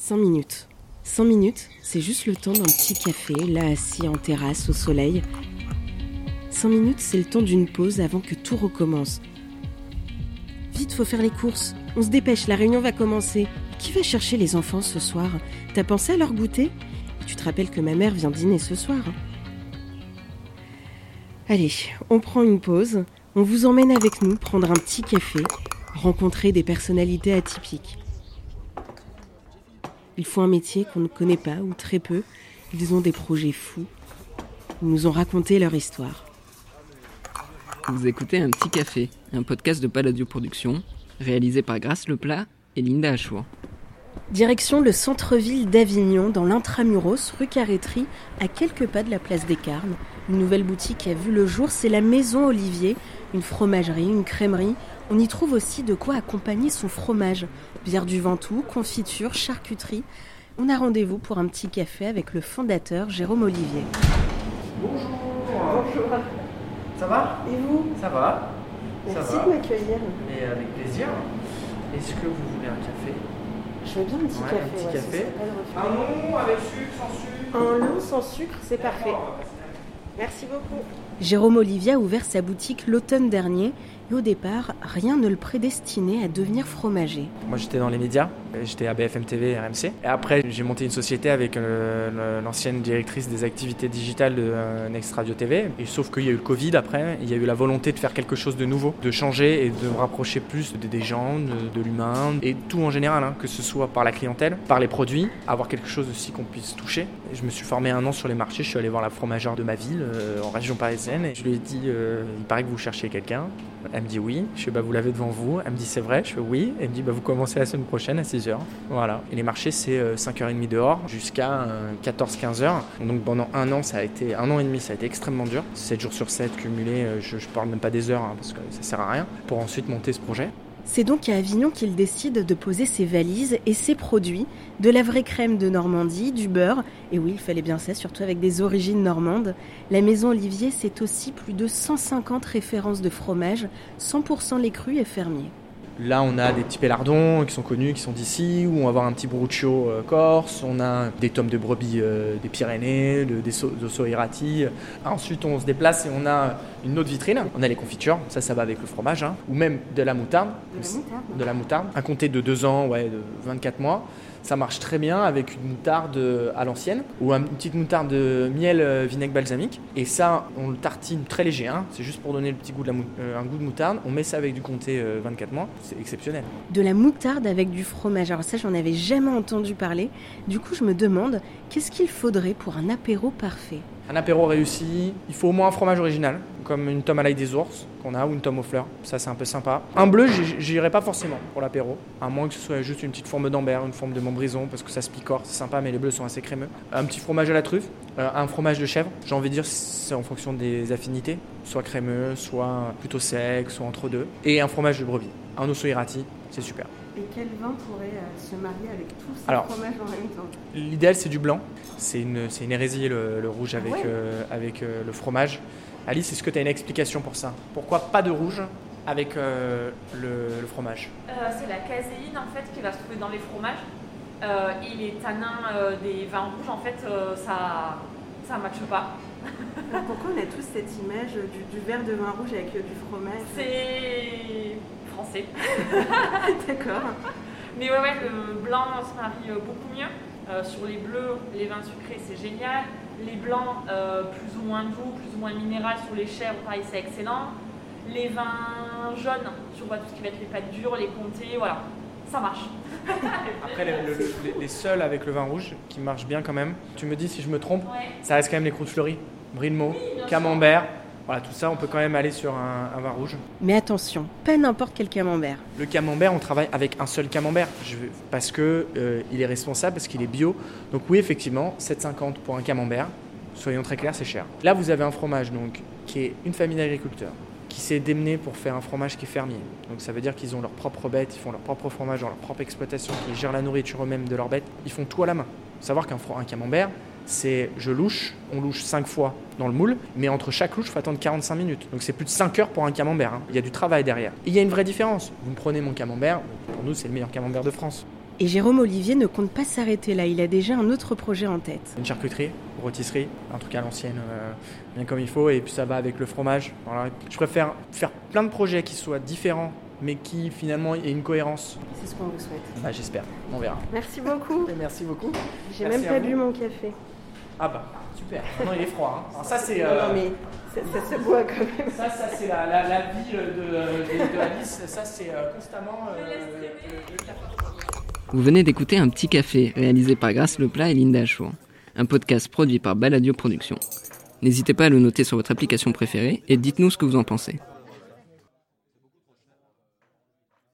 5 minutes. 100 minutes, c'est juste le temps d'un petit café, là assis en terrasse au soleil. 100 minutes, c'est le temps d'une pause avant que tout recommence. Vite, faut faire les courses. On se dépêche, la réunion va commencer. Qui va chercher les enfants ce soir? T'as pensé à leur goûter? Tu te rappelles que ma mère vient dîner ce soir. Allez, on prend une pause. On vous emmène avec nous prendre un petit café, rencontrer des personnalités atypiques. Ils font un métier qu'on ne connaît pas ou très peu. Ils ont des projets fous. Ils nous ont raconté leur histoire. Vous écoutez Un Petit Café, un podcast de Palladio Productions, réalisé par Grâce Leplat et Linda Achour. Direction le centre-ville d'Avignon, dans l'intramuros, rue Carrétrie, à quelques pas de la place des Carmes. Une nouvelle boutique a vu le jour, c'est la Maison Olivier, une fromagerie, une crèmerie. On y trouve aussi de quoi accompagner son fromage. Bière du Ventoux, confiture, charcuterie. On a rendez-vous pour un petit café avec le fondateur Jérôme Olivier. Bonjour. Bonjour. Ça va? Et vous? Ça va Merci Ça va de m'accueillir. Mais avec plaisir. Est-ce que vous voulez un café? Je veux bien un petit Ouais, café. un petit ouais, café. Un long avec sucre, sans sucre Un long sans sucre, c'est parfait. Merci beaucoup. Jérôme Olivier a ouvert sa boutique l'automne dernier et au départ, rien ne le prédestinait à devenir fromager. Moi j'étais dans les médias, j'étais à BFM TV et RMC. Et après j'ai monté une société avec euh, l'ancienne directrice des activités digitales de euh, Next Radio TV. Et sauf qu'il y a eu le Covid après, il y a eu la volonté de faire quelque chose de nouveau, de changer et de me rapprocher plus de- des gens, de, l'humain et tout en général, hein, que ce soit par la clientèle, par les produits, avoir quelque chose aussi qu'on puisse toucher. Je me suis formé un an sur les marchés, je suis allé voir la fromagère de ma ville euh, en région parisienne et je lui ai dit euh, il paraît que vous cherchez quelqu'un. Elle me dit oui. Je fais bah vous l'avez devant vous. Elle me dit c'est vrai. Je fais oui. Elle me dit bah vous commencez la semaine prochaine à 6h. Voilà. Et les marchés c'est euh, 5h30 dehors jusqu'à euh, 14-15h. Donc pendant un an ça a été un an et demi ça a été extrêmement dur. 7 jours sur 7 cumulés. euh, je, je parle même pas des heures hein, parce que ça sert à rien. Pour ensuite monter ce projet. C'est donc à Avignon qu'il décide de poser ses valises et ses produits, de la vraie crème de Normandie, du beurre, et oui, il fallait bien ça, surtout avec des origines normandes. La maison Olivier, c'est aussi plus de 150 références de fromage, 100% lait cru et fermier. Là, on a des petits pélardons qui sont connus, qui sont d'ici, ou on va avoir un petit bruccio euh, corse, on a des tomes de brebis euh, des Pyrénées, de- des so-. Ensuite, on se déplace et on a une autre vitrine. On a les confitures, ça, ça va avec le fromage, hein, ou même de la moutarde. De la moutarde. Un comté de 2 ans, ouais, de 24 mois. Ça marche très bien avec une moutarde euh, à l'ancienne ou une petite moutarde de miel euh, vinaigre balsamique. Et ça, on le tartine très léger. hein. C'est juste pour donner le petit goût de la euh, un goût de moutarde. On met ça avec du comté euh, 24 mois. C'est exceptionnel. De la moutarde avec du fromage. Alors ça, j'en avais jamais entendu parler. Du coup, je me demande, qu'est-ce qu'il faudrait pour un apéro parfait? Un apéro réussi, il faut au moins un fromage original, comme une tome à l'ail des ours qu'on a ou une tome aux fleurs. Ça, c'est un peu sympa. Un bleu, j'irai pas forcément pour l'apéro, à moins que ce soit juste une petite forme d'ambert, une forme de montbrison, parce que ça se picore, c'est sympa, mais les bleus sont assez crémeux. Un petit fromage à la truffe, euh, un fromage de chèvre, j'ai envie de dire, c'est en fonction des affinités, soit crémeux, soit plutôt sec, soit entre deux. Et un fromage de brebis, un osso irati, c'est super. Et quel vin pourrait se marier avec tous ces Alors, fromages en même temps? L'idéal, c'est du blanc. C'est une, c'est une hérésie, le, le rouge avec, ouais? euh, avec euh, le fromage. Alice, est-ce que tu as une explication pour ça? Pourquoi pas de rouge avec euh, le, le fromage? Euh, c'est la caséine en fait qui va se trouver dans les fromages Euh, et les tanins euh, des vins rouges en fait euh, ça ça matche pas. Alors pourquoi on a tous cette image du, du verre de vin rouge avec euh, du fromage? C'est français. D'accord. Mais ouais ouais le blanc se marie euh, beaucoup mieux. Euh, sur les bleus, les vins sucrés c'est génial. Les blancs euh, plus ou moins doux, plus ou moins minéral sur les chèvres, pareil c'est excellent. Les vins jaunes, sur bah, tout ce qui va être les pâtes dures, les comtés, voilà, ça marche. Après, le- le- le- les, les seuls avec le vin rouge qui marchent bien quand même, tu me dis si je me trompe, Ouais. ça reste quand même les croûtes fleuries, sûr. camembert. Voilà, tout ça, on peut quand même aller sur un, un vin rouge. Mais attention, pas n'importe quel camembert. Le camembert, on travaille avec un seul camembert je parce que euh, il est responsable, parce qu'il est bio. Donc oui, effectivement, 7,50 pour un camembert. Soyons très clairs, c'est cher. Là, vous avez un fromage donc qui est une famille d'agriculteurs qui s'est démené pour faire un fromage qui est fermier. Donc ça veut dire qu'ils ont leurs propres bêtes, ils font leur propre fromage dans leur propre exploitation, ils gèrent la nourriture eux-mêmes de leurs bêtes. Ils font tout à la main. Faut savoir qu'un camembert, c'est je louche, on louche 5 fois dans le moule, mais entre chaque louche, il faut attendre 45 minutes. Donc c'est plus de 5 heures pour un camembert. hein. Il y a du travail derrière. Et il y a une vraie différence. Vous me prenez mon camembert, pour nous c'est le meilleur camembert de France. Et Jérôme Olivier ne compte pas s'arrêter là, il a déjà un autre projet en tête. Une charcuterie, rôtisserie, un truc à l'ancienne, euh, bien comme il faut, et puis ça va avec le fromage. Voilà. Je préfère faire plein de projets qui soient différents, mais qui finalement aient une cohérence. C'est ce qu'on vous souhaite. Bah, J'espère, on verra. Merci beaucoup. Merci beaucoup. J'ai même pas bu mon café. Ah bah, super. Non, il est froid. hein. Alors ça, c'est... Non, euh, non, mais ça, ça se boit quand même. Ça, ça c'est la, la, la vie de, de, de Alice. Ça, c'est euh, constamment... euh, le- le- le- Vous venez d'écouter Un petit café, réalisé par Grâce Leplat et Linda Achour, un podcast produit par Baladio Productions. N'hésitez pas à le noter sur votre application préférée et dites-nous ce que vous en pensez.